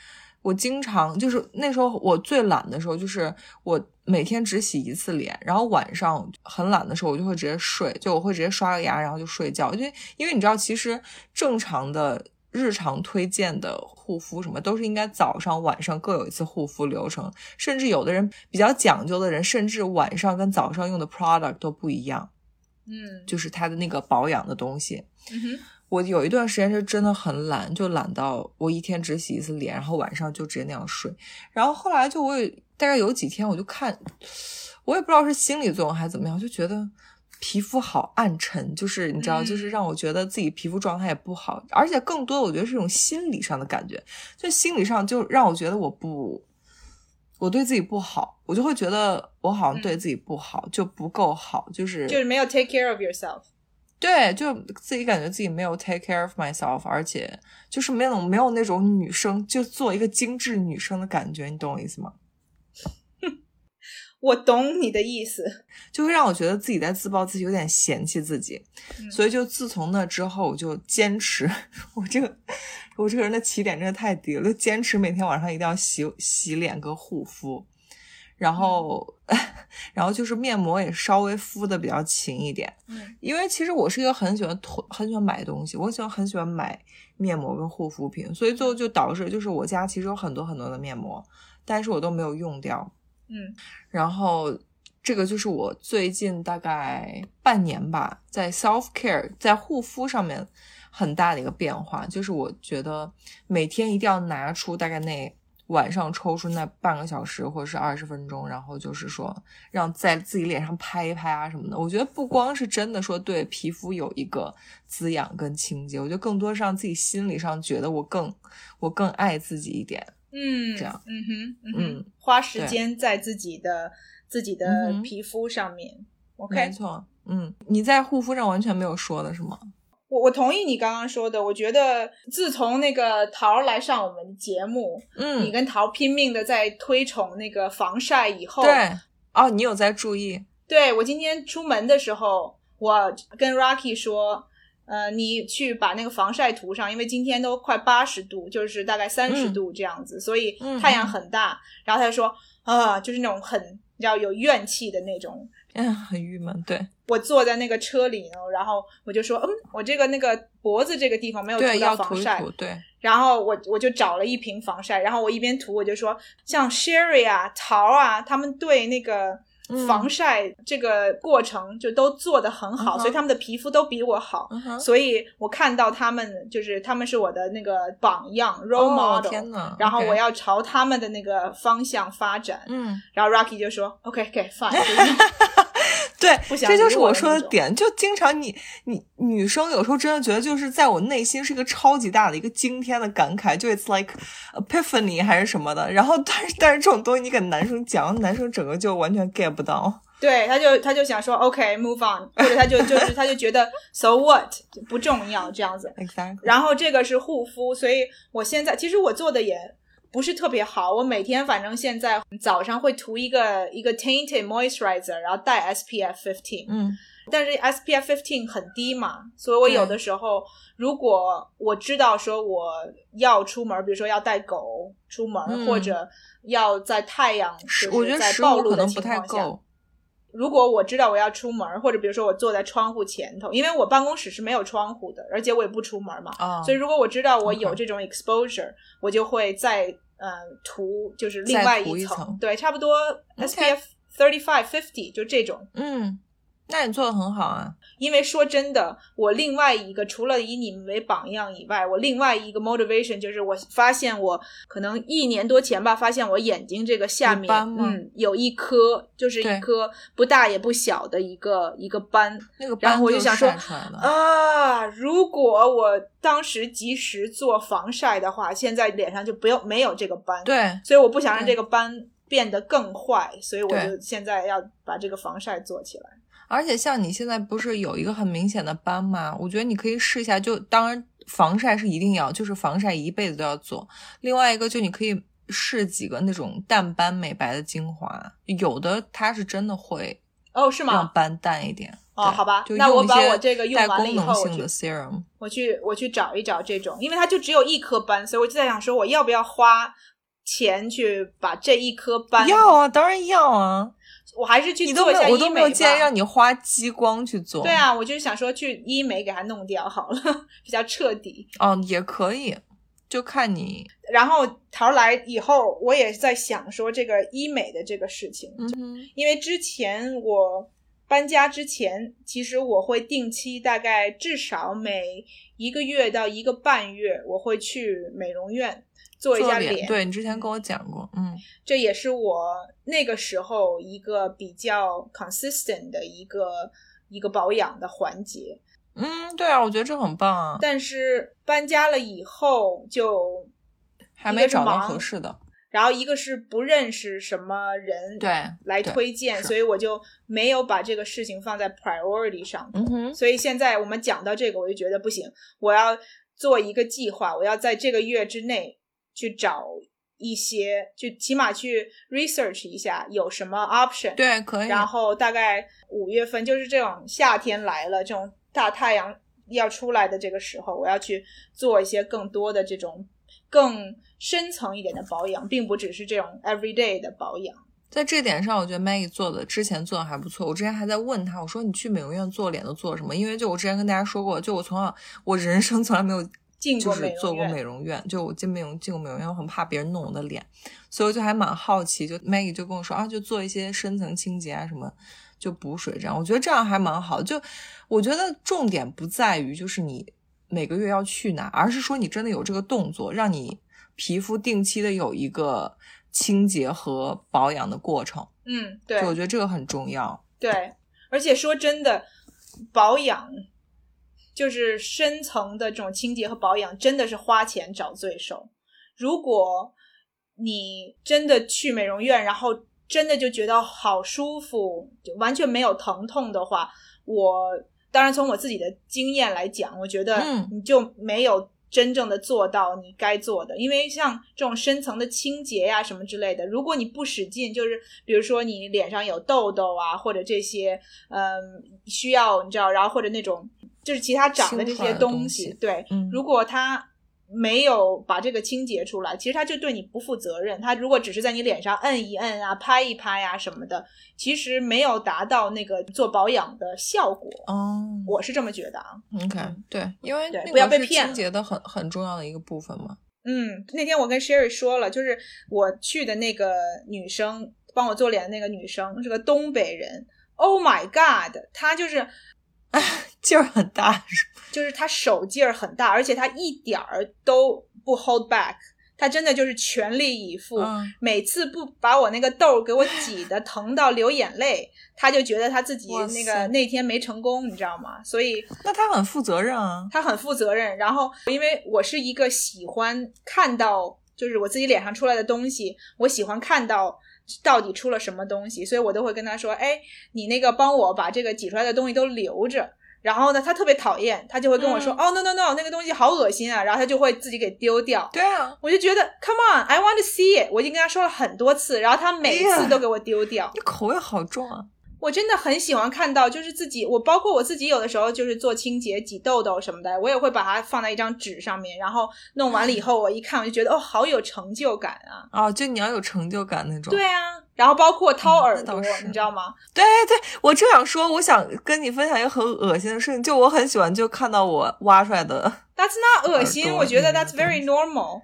我经常就是那时候我最懒的时候，就是我每天只洗一次脸，然后晚上很懒的时候，我就会直接睡，就我会直接刷个牙，然后就睡觉。因为因为你知道，其实正常的。日常推荐的护肤什么都是应该早上、晚上各有一次护肤流程，甚至有的人比较讲究的人，甚至晚上跟早上用的 product 都不一样。嗯就是它的那个保养的东西。嗯哼，我有一段时间是真的很懒，就懒到我一天只洗一次脸，然后晚上就直接那样睡。然后后来就我有大概有几天，我就看，我也不知道是心理作用还是怎么样，就觉得皮肤好暗沉，就是你知道，嗯就是让我觉得自己皮肤状态也不好，而且更多的我觉得是一种心理上的感觉，就心理上就让我觉得我不。我对自己不好，我就会觉得我好像对自己不好，就不够好，就是就是没有 take care of yourself。对，就自己感觉自己没有 take care of myself，而且就是没有没有那种女生就做一个精致女生的感觉，你懂我意思吗？我懂你的意思。就会让我觉得自己在自暴自弃，有点嫌弃自己。嗯所以就自从那之后，我就坚持，我这个我这个人的起点真的太低了，就坚持每天晚上一定要洗洗脸跟护肤，然后、(laughs) 然后就是面膜也稍微敷的比较勤一点。嗯因为其实我是一个很喜欢囤、很喜欢买东西，我喜欢很喜欢买面膜跟护肤品，所以最后就导致就是我家其实有很多很多的面膜，但是我都没有用掉。嗯然后这个就是我最近大概半年吧，在 self care 在护肤上面很大的一个变化，就是我觉得每天一定要拿出大概那晚上抽出那半个小时或者是二十分钟，然后就是说让在自己脸上拍一拍啊什么的。我觉得不光是真的说对皮肤有一个滋养跟清洁，我觉得更多是让自己心理上觉得我更我更爱自己一点。嗯，这样嗯哼嗯花时间在自己的自己的皮肤上面。没 OK，没错，嗯，你在护肤上完全没有说的是吗？我我同意你刚刚说的。我觉得自从那个桃儿来上我们节目，嗯，你跟桃儿拼命的在推崇那个防晒以后，对哦，你有在注意？对我今天出门的时候，我跟 Rocky 说，呃，你去把那个防晒涂上，因为今天都快八十度，就是大概三十嗯度这样子，所以嗯太阳很大。然后他就说，啊，就是那种很你知道有怨气的那种。嗯，很郁闷。对我坐在那个车里呢，然后我就说，嗯，我这个那个脖子这个地方没有，涂到防晒，涂涂。对，然后我我就找了一瓶防晒，然后我一边涂我就说，像 Sherry 啊、桃啊，他们对那个嗯防晒这个过程就都做得很好，嗯所以他们的皮肤都比我好。嗯，所以我看到他们，就是他们是我的那个榜样 role 哦 model，、然后我要朝他们的那个方向发展。嗯，然后 Rocky 就说：“OK OK fine，(laughs) 对，(laughs) 这就是我说的点，就经常你你女生有时候真的觉得就是在我内心是一个超级大的一个惊天的感慨，就 it's like epiphany 还是什么的，然后但是但是这种东西你给男生讲，男生整个就完全 get 不到。对，他就他就想说 OK move on，或者他就就是他就觉得 so what 不重要这样子。(laughs) 然后这个是护肤，所以我现在其实我做的也不是特别好。我每天反正现在早上会涂一个一个 tinted moisturizer，然后带 SPF fifteen，、嗯但是 SPF fifteen 很低嘛，所以我有的时候如果我知道说我要出门，比如说要带狗出门，嗯或者要在太阳，是就是我觉得十在暴露的五可能不情况下。太够。如果我知道我要出门，或者比如说我坐在窗户前头，因为我办公室是没有窗户的，而且我也不出门嘛，啊，所以如果我知道我有这种 exposure，我就会再呃涂，就是另外一层，层。对，差不多 SPF thirty five fifty 就这种。嗯，那你做的很好啊。因为说真的，我另外一个除了以你们为榜样以外，我另外一个 motivation 就是我发现我可能一年多前吧，发现我眼睛这个下面嗯有一颗，就是一颗不大也不小的一个一个斑。那个然斑然后我就想说。啊，如果我当时及时做防晒的话，现在脸上就不要没有这个斑。，对，所以我不想让这个斑变得更坏，所以我就现在要把这个防晒做起来。而且像你现在不是有一个很明显的斑吗？我觉得你可以试一下，就当然防晒是一定要，就是防晒一辈子都要做。另外一个就你可以试几个那种淡斑美白的精华，有的它是真的会哦，是吗？让斑淡一点。哦，好吧就，那我把我这个用带完了以后。我去我去找一找这种，因为它就只有一颗斑，所以我就在想说，我要不要花钱去把这一颗斑？要啊，当然要啊！我还是去你都没有，做一下医美我都没有建议让你花激光去做。对，啊，我就是想说去医美给它弄掉好了，(laughs) 比较彻底。哦，也可以，就看你，然后桃来以后，我也在想说这个医美的这个事情，嗯，因为之前我搬家之前，其实我会定期大概至少每一个月到一个半月，我会去美容院做一下脸，对你之前跟我讲过，嗯，这也是我那个时候一个比较 consistent 的一个一个保养的环节。嗯，对啊，我觉得这很棒啊，但是搬家了以后就还没找到合适的，然后一个是不认识什么人，对来推荐，所以我就没有把这个事情放在 priority 上。嗯哼，所以现在我们讲到这个，我就觉得不行，我要做一个计划，我要在这个月之内去找一些，就起码去 research 一下有什么 option。对，可以，然后大概五月份，就是这种夏天来了，这种大太阳要出来的这个时候，我要去做一些更多的这种更深层一点的保养，并不只是这种 everyday 的保养。在这点上，我觉得 Maggie 做的之前做的还不错。我之前还在问他，我说你去美容院做脸都做什么？因为就我之前跟大家说过，就我从小我人生从来没有就进过美容是做过美容院，就我进美容进过美容院，我很怕别人弄我的脸，所以我就还蛮好奇。就 Maggie 就跟我说啊，就做一些深层清洁啊什么，就补水这样。我觉得这样还蛮好。就我觉得重点不在于就是你每个月要去哪，而是说你真的有这个动作，让你皮肤定期的有一个清洁和保养的过程。嗯，对就我觉得这个很重要。对，而且说真的，保养就是深层的这种清洁和保养，真的是花钱找罪受。如果你真的去美容院，然后真的就觉得好舒服，就完全没有疼痛的话，我当然从我自己的经验来讲，我觉得嗯你就没有真正的做到你该做的，因为像这种深层的清洁呀、什么之类的，如果你不使劲，就是比如说你脸上有痘痘啊，或者这些，嗯，需要你知道，然后或者那种就是其他长的这些东东西对，嗯如果它没有把这个清洁出来，其实他就对你不负责任。他如果只是在你脸上摁一摁啊、拍一拍啊什么的，其实没有达到那个做保养的效果。哦我是这么觉得啊。，OK，对，因为对不要被骗清洁的很很重要的一个部分嘛。嗯，那天我跟 Sherry 说了，就是我去的那个女生帮我做脸的那个女生是个东北人。Oh my god，她就是 (laughs) (laughs) 劲儿很大，就是他手劲儿很大，而且他一点儿都不 hold back，他真的就是全力以赴。嗯每次不把我那个痘儿给我挤的疼到流眼泪，他就觉得他自己那个那天没成功，你知道吗？所以那他很负责任啊。他很负责任。然后，因为我是一个喜欢看到，就是我自己脸上出来的东西，我喜欢看到到底出了什么东西，所以我都会跟他说：“哎，你那个帮我把这个挤出来的东西都留着。”然后呢，他特别讨厌，他就会跟我说：“嗯哦，no no no，那个东西好恶心啊！”然后他就会自己给丢掉。对啊，我就觉得，Come on，I want to see it。我已经跟他说了很多次，然后他每次都给我丢掉。你口味好重啊。我真的很喜欢看到，就是自己，我包括我自己有的时候就是做清洁、挤痘痘什么的，我也会把它放在一张纸上面，然后弄完了以后，我一看我就觉得哦，好有成就感啊！啊，就你要有成就感那种。对啊，然后包括掏嗯耳朵，你知道吗？对对，我正想说，我想跟你分享一个很恶心的事情，就我很喜欢就看到我挖出来的，That's not 恶心，我觉得 that's very normal。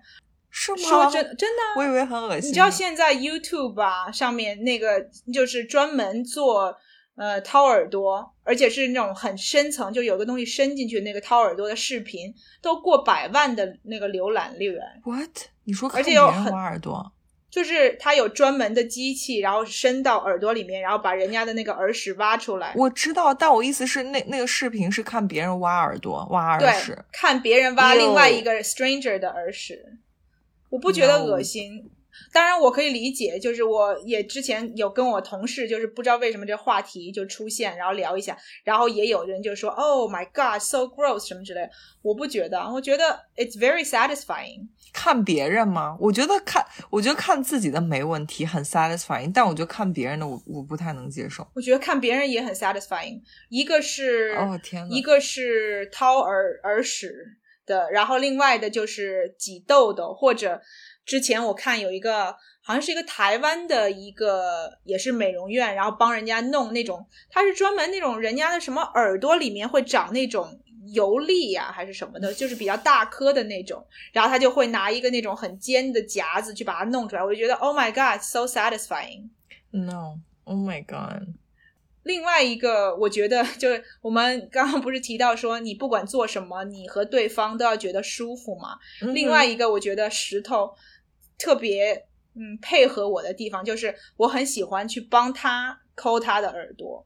是吗？说真真的啊，我以为很恶心。你知道现在 YouTube 啊上面那个就是专门做呃掏耳朵，而且是那种很深层，就有个东西伸进去那个掏耳朵的视频，都过百万的那个浏览率。what？你说而且有很挖耳朵？就是它有专门的机器，然后伸到耳朵里面，然后把人家的那个耳屎挖出来。我知道，但我意思是那那个视频是看别人挖耳朵、挖耳对屎。，看别人挖另外一个 stranger 的耳屎，我不觉得恶心。当然我可以理解，就是我也之前有跟我同事，就是不知道为什么这话题就出现，然后聊一下，然后也有人就说，Oh my God, so gross 什么之类的。我不觉得，我觉得 it's very satisfying。看别人吗？我觉得看，我觉得看自己的没问题，很 satisfying。但我觉得看别人的，我我不太能接受。我觉得看别人也很 satisfying。一个是哦天呐，一个是掏耳耳屎的，然后另外的就是挤痘痘，或者之前我看有一个好像是一个台湾的一个也是美容院，然后帮人家弄那种，他是专门那种人家的什么耳朵里面会长那种。油粒呀，还是什么的，就是比较大颗的那种，然后他就会拿一个那种很尖的夹子去把它弄出来，我就觉得 Oh my God, so satisfying. No, Oh my God. 另外一个，我觉得就是我们刚刚不是提到说，你不管做什么，你和对方都要觉得舒服嘛。另外一个，我觉得石头特别嗯配合我的地方，就是我很喜欢去帮他抠他的耳朵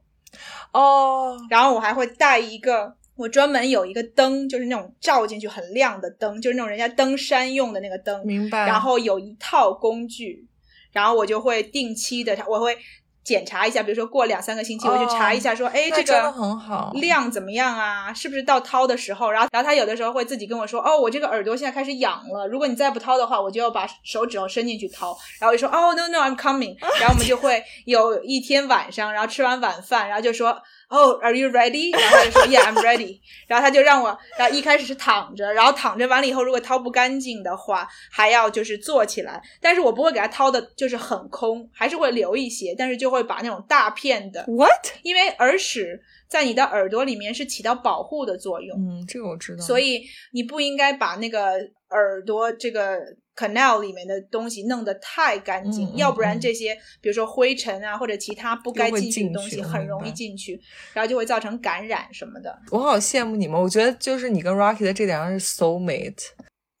哦，然后我还会带一个。我专门有一个灯，就是那种照进去很亮的灯，就是那种人家登山用的那个灯。明白。然后有一套工具，然后我就会定期的，我会。检查一下，比如说过两三个星期，我去查一下，说，哎，这个很好，量怎么样啊？是不是到掏的时候？然后，然后他有的时候会自己跟我说，哦，我这个耳朵现在开始痒了，如果你再不掏的话，我就要把手指头伸进去掏。然后我就说，哦，no no，I'm coming。然后我们就会有一天晚上，然后吃完晚饭，然后就说。哦，Are you ready？然后他就说，Yeah，I'm ready。(laughs) 然后他就让我，然后一开始是躺着，然后躺着完了以后，如果掏不干净的话，还要就是坐起来。但是我不会给他掏的，就是很空，还是会留一些，但是就会把那种大片的。What？因为耳屎在你的耳朵里面是起到保护的作用。嗯，这个我知道。所以你不应该把那个耳朵这个。Canal 里面的东西弄得太干净，要不然这些比如说灰尘啊或者其他不该进去的东西很容易进去，然后就会造成感染什么的。我好羡慕你们，我觉得就是你跟 Rocky 的这点上是 soul mate。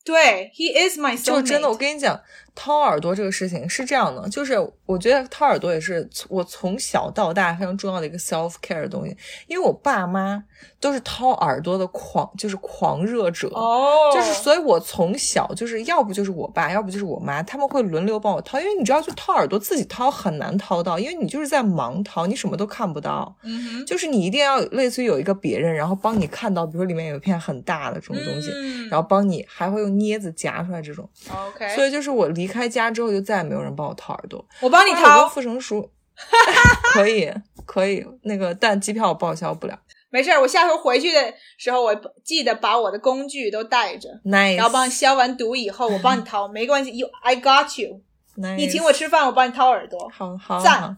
对，He is my soul mate。就真的，我跟你讲，掏耳朵这个事情是这样的，就是我觉得掏耳朵也是我从小到大非常重要的一个 self care 的东西，因为我爸妈。都是掏耳朵的狂，就是狂热者，哦就是所以，我从小就是要不就是我爸，要不就是我妈，他们会轮流帮我掏，因为你知道，就掏耳朵自己掏很难掏到，因为你就是在盲掏，你什么都看不到，嗯就是你一定要类似于有一个别人，然后帮你看到，比如说里面有一片很大的这种东西，然后帮你还会用镊子夹出来这种，OK，所以就是我离开家之后，就再也没有人帮我掏耳朵，我帮你掏，不成熟，(laughs) 可以可以，那个但机票我报销不了。没事儿，我下回回去的时候，我记得把我的工具都带着，然后帮你消完毒以后，我帮你掏，没关系，You I got you。你请我吃饭，我帮你掏耳朵，好好赞。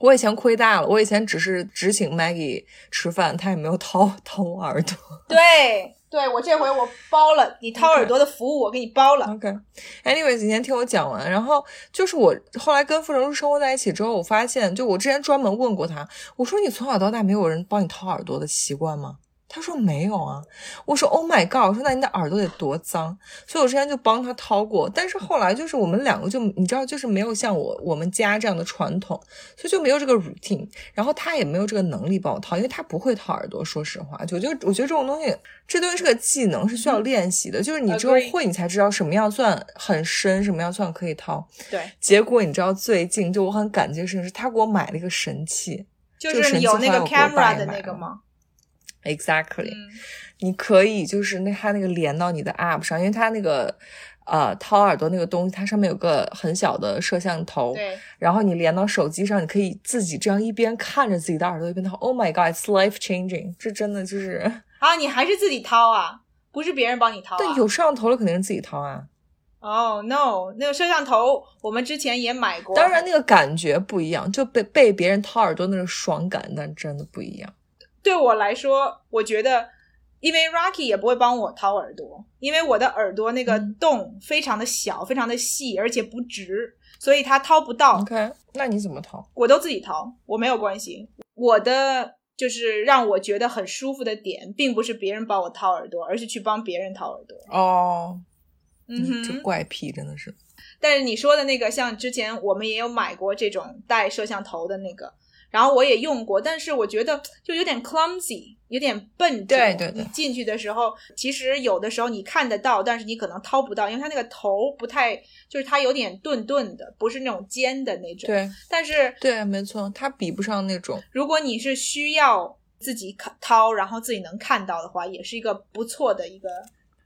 我以前亏大了，我以前只是只请 Maggie 吃饭，他也没有掏掏我耳朵。对。对我这回我包了你掏耳朵的服务，我给你包了。OK，Anyways，你先听我讲完。然后就是我后来跟傅成书生活在一起之后，我发现，就我之前专门问过他，我说你从小到大没有人帮你掏耳朵的习惯吗？他说没有啊，我说 Oh my God，我说那你的耳朵得多脏，所以我之前就帮他掏过，但是后来就是我们两个就你知道就是没有像我我们家这样的传统，所以就没有这个 routine，然后他也没有这个能力帮我掏，因为他不会掏耳朵，说实话，就就我觉得这种东西，这东西是个技能，是需要练习的，就是你只有会你才知道什么样算很深，什么样算可以掏。对，(laughs) 结果你知道最近就我很感激的事情是他给我买了一个神器，就是有那个 camera 的那个吗？Exactly，你可以就是那它那个连到你的 App 上，因为它那个呃掏耳朵那个东西，它上面有个很小的摄像头，对，然后你连到手机上，你可以自己这样一边看着自己的耳朵一边掏。Oh my God，it's life changing！这真的就是啊，你还是自己掏啊，不是别人帮你掏。但，有摄像头了肯定是自己掏啊。哦，No，那个摄像头我们之前也买过，当然那个感觉不一样，就被被别人掏耳朵那个爽感，但真的不一样。对我来说，我觉得，因为 Rocky 也不会帮我掏耳朵，因为我的耳朵那个洞非常的小，非常的细，而且不直，所以他掏不到。OK，那你怎么掏？我都自己掏，我没有关系。我的就是让我觉得很舒服的点，并不是别人帮我掏耳朵，而是去帮别人掏耳朵。哦，嗯，这怪癖真的是。但是你说的那个，像之前我们也有买过这种带摄像头的那个。然后我也用过，但是我觉得 (tsk) 就有点 clumsy，有点笨拙。对对对你进去的时候，其实有的时候你看得到，但是你可能掏不到，因为它那个头不太，就是它有点钝钝的，不是那种尖的那种。。对但是对，没错，它比不上那种。如果你是需要自己掏，然后自己能看到的话，也是一个不错的一个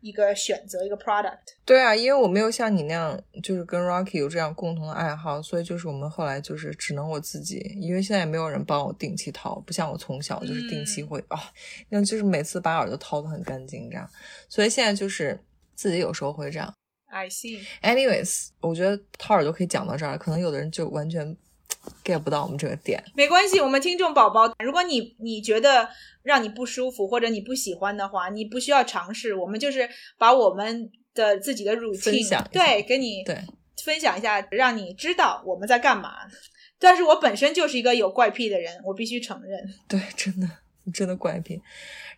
一个选择，一个 product。对啊，因为我没有像你那样，就是跟 Rocky 有这样共同的爱好，所以就是我们后来就是只能我自己，因为现在也没有人帮我定期掏，不像我从小就是定期会啊、那就是每次把耳朵掏的很干净这样，所以现在就是自己有时候会这样。I see。Anyways，我觉得掏耳朵可以讲到这儿，可能有的人就完全 get 不到我们这个点。没关系，我们听众宝宝，如果你你觉得让你不舒服或者你不喜欢的话，你不需要尝试，我们就是把我们的自己的一下对给你对分享一下，让你知道我们在干嘛。但是我本身就是一个有怪癖的人，我必须承认。对，真的真的怪癖。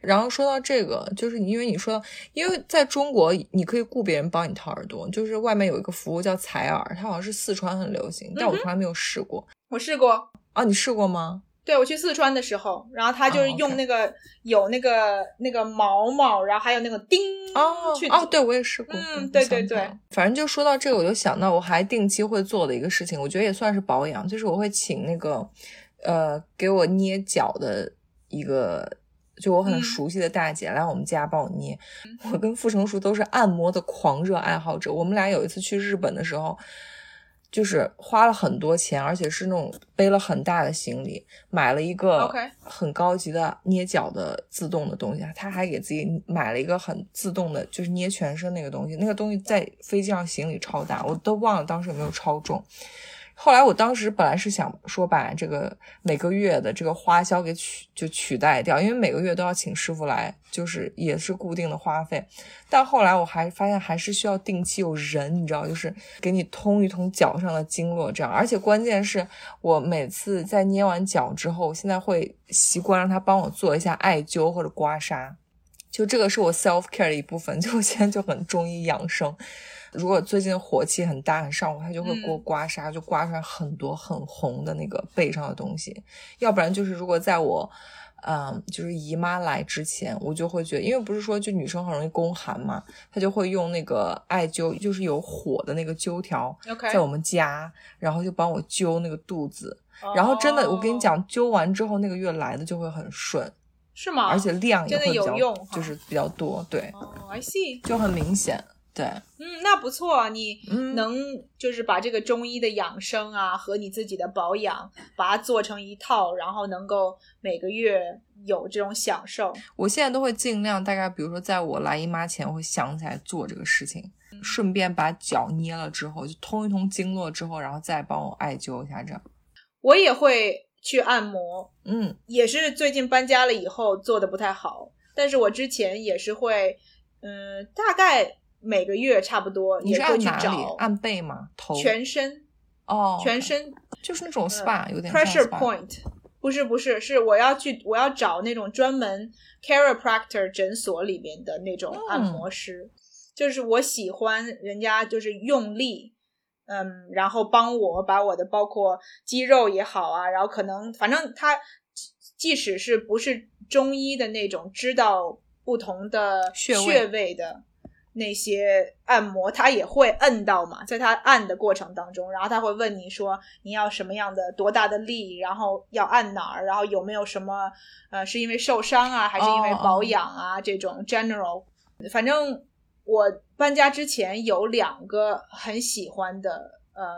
然后说到这个，就是因为你说到，因为在中国你可以雇别人帮你掏耳朵，就是外面有一个服务叫采耳，它好像是四川很流行，但我从来没有试过。我试过，啊，你试过吗？对我去四川的时候，然后他就是用那个、有那个那个毛毛，然后还有那个钉去哦哦，对，我也试过。嗯对对对反正就说到这个，我就想到我还定期会做的一个事情，我觉得也算是保养，就是我会请那个呃给我捏脚的一个。就我很嗯熟悉的大姐来我们家帮我捏，我跟傅成熟都是按摩的狂热爱好者。我们俩有一次去日本的时候，就是花了很多钱，而且是那种背了很大的行李，买了一个很高级的捏脚的自动的东西。他还给自己买了一个很自动的，就是捏全身那个东西。那个东西在飞机上行李超大，我都忘了当时有没有超重。后来我当时本来是想说把这个每个月的这个花销给取就取代掉，因为每个月都要请师傅来，就是也是固定的花费。但后来我还发现还是需要定期有人，你知道，就是给你通一通脚上的经络，这样。而且关键是我每次在捏完脚之后，现在会习惯让他帮我做一下艾灸或者刮痧，就这个是我 self care 的一部分。就我现在就很中医养生。如果最近火气很大很上火，他就会给我嗯刮痧，就刮出来很多很红的那个背上的东西。要不然就是如果在我，嗯，就是姨妈来之前，我就会觉得，因为不是说就女生很容易宫寒嘛，她就会用那个艾灸，就是有火的那个灸条在我们家，然后就帮我灸那个肚子。然后真的，我跟你哦，讲，灸完之后那个月来的就会很顺，是吗？而且量也会比较，有用就是比较多，对，哦，I see，就很明显，对，嗯，那不错啊，你嗯能就是把这个中医的养生啊和你自己的保养，把它做成一套，然后能够每个月有这种享受。我现在都会尽量，大概比如说在我来姨妈前，我会想起来做这个事情，嗯顺便把脚捏了之后，就通一通经络之后，然后再帮我艾灸一下，这样。我也会去按摩，嗯，也是最近搬家了以后做的不太好，但是我之前也是会，嗯，大概每个月差不多你也会去是按哪里找？按背吗？头？全身，哦，全身就是那种 SPA，、有点像 pressure point，不是不是，是我要去我要找那种专门 chiropractor 诊所里面的那种按摩师，就是我喜欢人家就是用力，嗯，然后帮我把我的包括肌肉也好啊，然后可能反正他即使是不是中医的那种知道不同的穴位穴位的。那些按摩，他也会摁到嘛，在他按的过程当中，然后他会问你说你要什么样的多大的力，然后要按哪儿，然后有没有什么呃是因为受伤啊，还是因为保养啊、这种 general。反正我搬家之前有两个很喜欢的呃，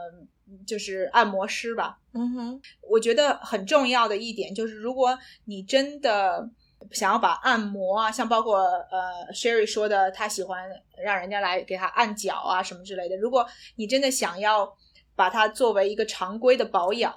就是按摩师吧，嗯哼，我觉得很重要的一点就是，如果你真的想要把按摩啊，像包括呃 Sherry 说的，他喜欢让人家来给他按脚啊什么之类的。如果你真的想要把它作为一个常规的保养，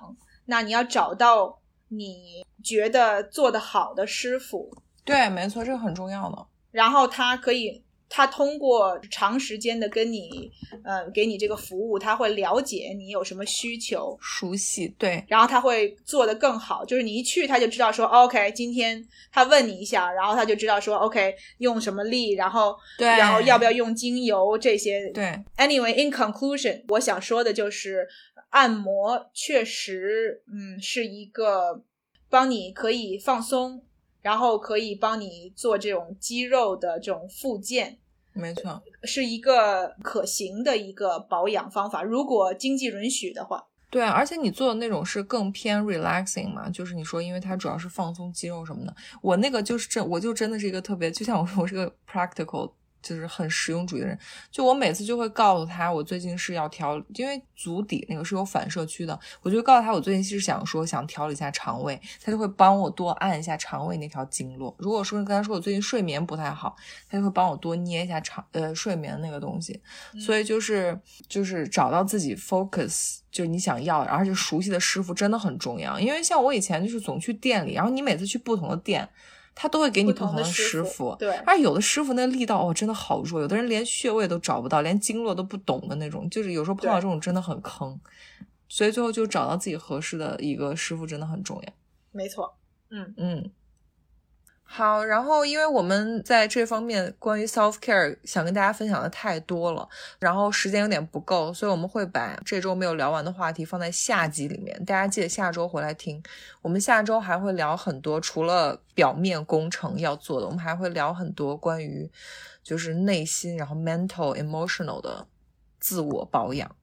那你要找到你觉得做得好的师傅，对，没错，这个很重要的。然后他可以，他通过长时间的跟你，呃，给你这个服务，他会了解你有什么需求，熟悉，对，然后他会做得更好，就是你一去他就知道说，OK，今天他问你一下，然后他就知道说，OK，用什么力，然后对。然后要不要用精油这些。对，Anyway，in conclusion，我想说的就是，按摩确实，嗯，是一个帮你可以放松，然后可以帮你做这种肌肉的这种复健，没错，是一个可行的一个保养方法。如果经济允许的话，对啊，而且你做的那种是更偏 relaxing 嘛，就是你说，因为它主要是放松肌肉什么的。我那个就是真，我就真的是一个特别，就像我说，我是个 practical。就是很实用主义的人，就我每次就会告诉他，我最近是要调，因为足底那个是有反射区的，我就告诉他，我最近是想说想调理一下肠胃，他就会帮我多按一下肠胃那条经络。如果说跟他说我最近睡眠不太好，他就会帮我多捏一下肠呃睡眠那个东西。所以就是就是找到自己 focus，就是你想要，而且熟悉的师傅真的很重要。因为像我以前就是总去店里，然后你每次去不同的店。他都会给你不同的师傅，对，而有的师傅那力道哦真的好弱，有的人连穴位都找不到，连经络都不懂的那种，就是有时候碰到这种真的很坑，所以最后就找到自己合适的一个师傅真的很重要。没错，嗯嗯。好，然后因为我们在这方面关于 self care 想跟大家分享的太多了，然后时间有点不够，所以我们会把这周没有聊完的话题放在下集里面，大家记得下周回来听。我们下周还会聊很多，除了表面工程要做的，我们还会聊很多关于就是内心，然后 mental emotional 的自我保养。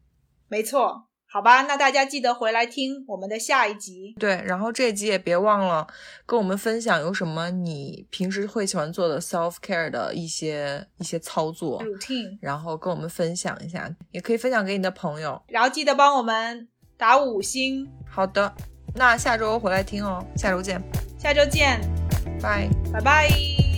没错。好吧，那大家记得回来听我们的下一集。对，然后这集也别忘了跟我们分享有什么你平时会喜欢做的 self care 的一些一些操作 routine，然后跟我们分享一下，也可以分享给你的朋友。然后记得帮我们打五星。好的，那下周回来听哦，下周见，下周见，拜拜拜。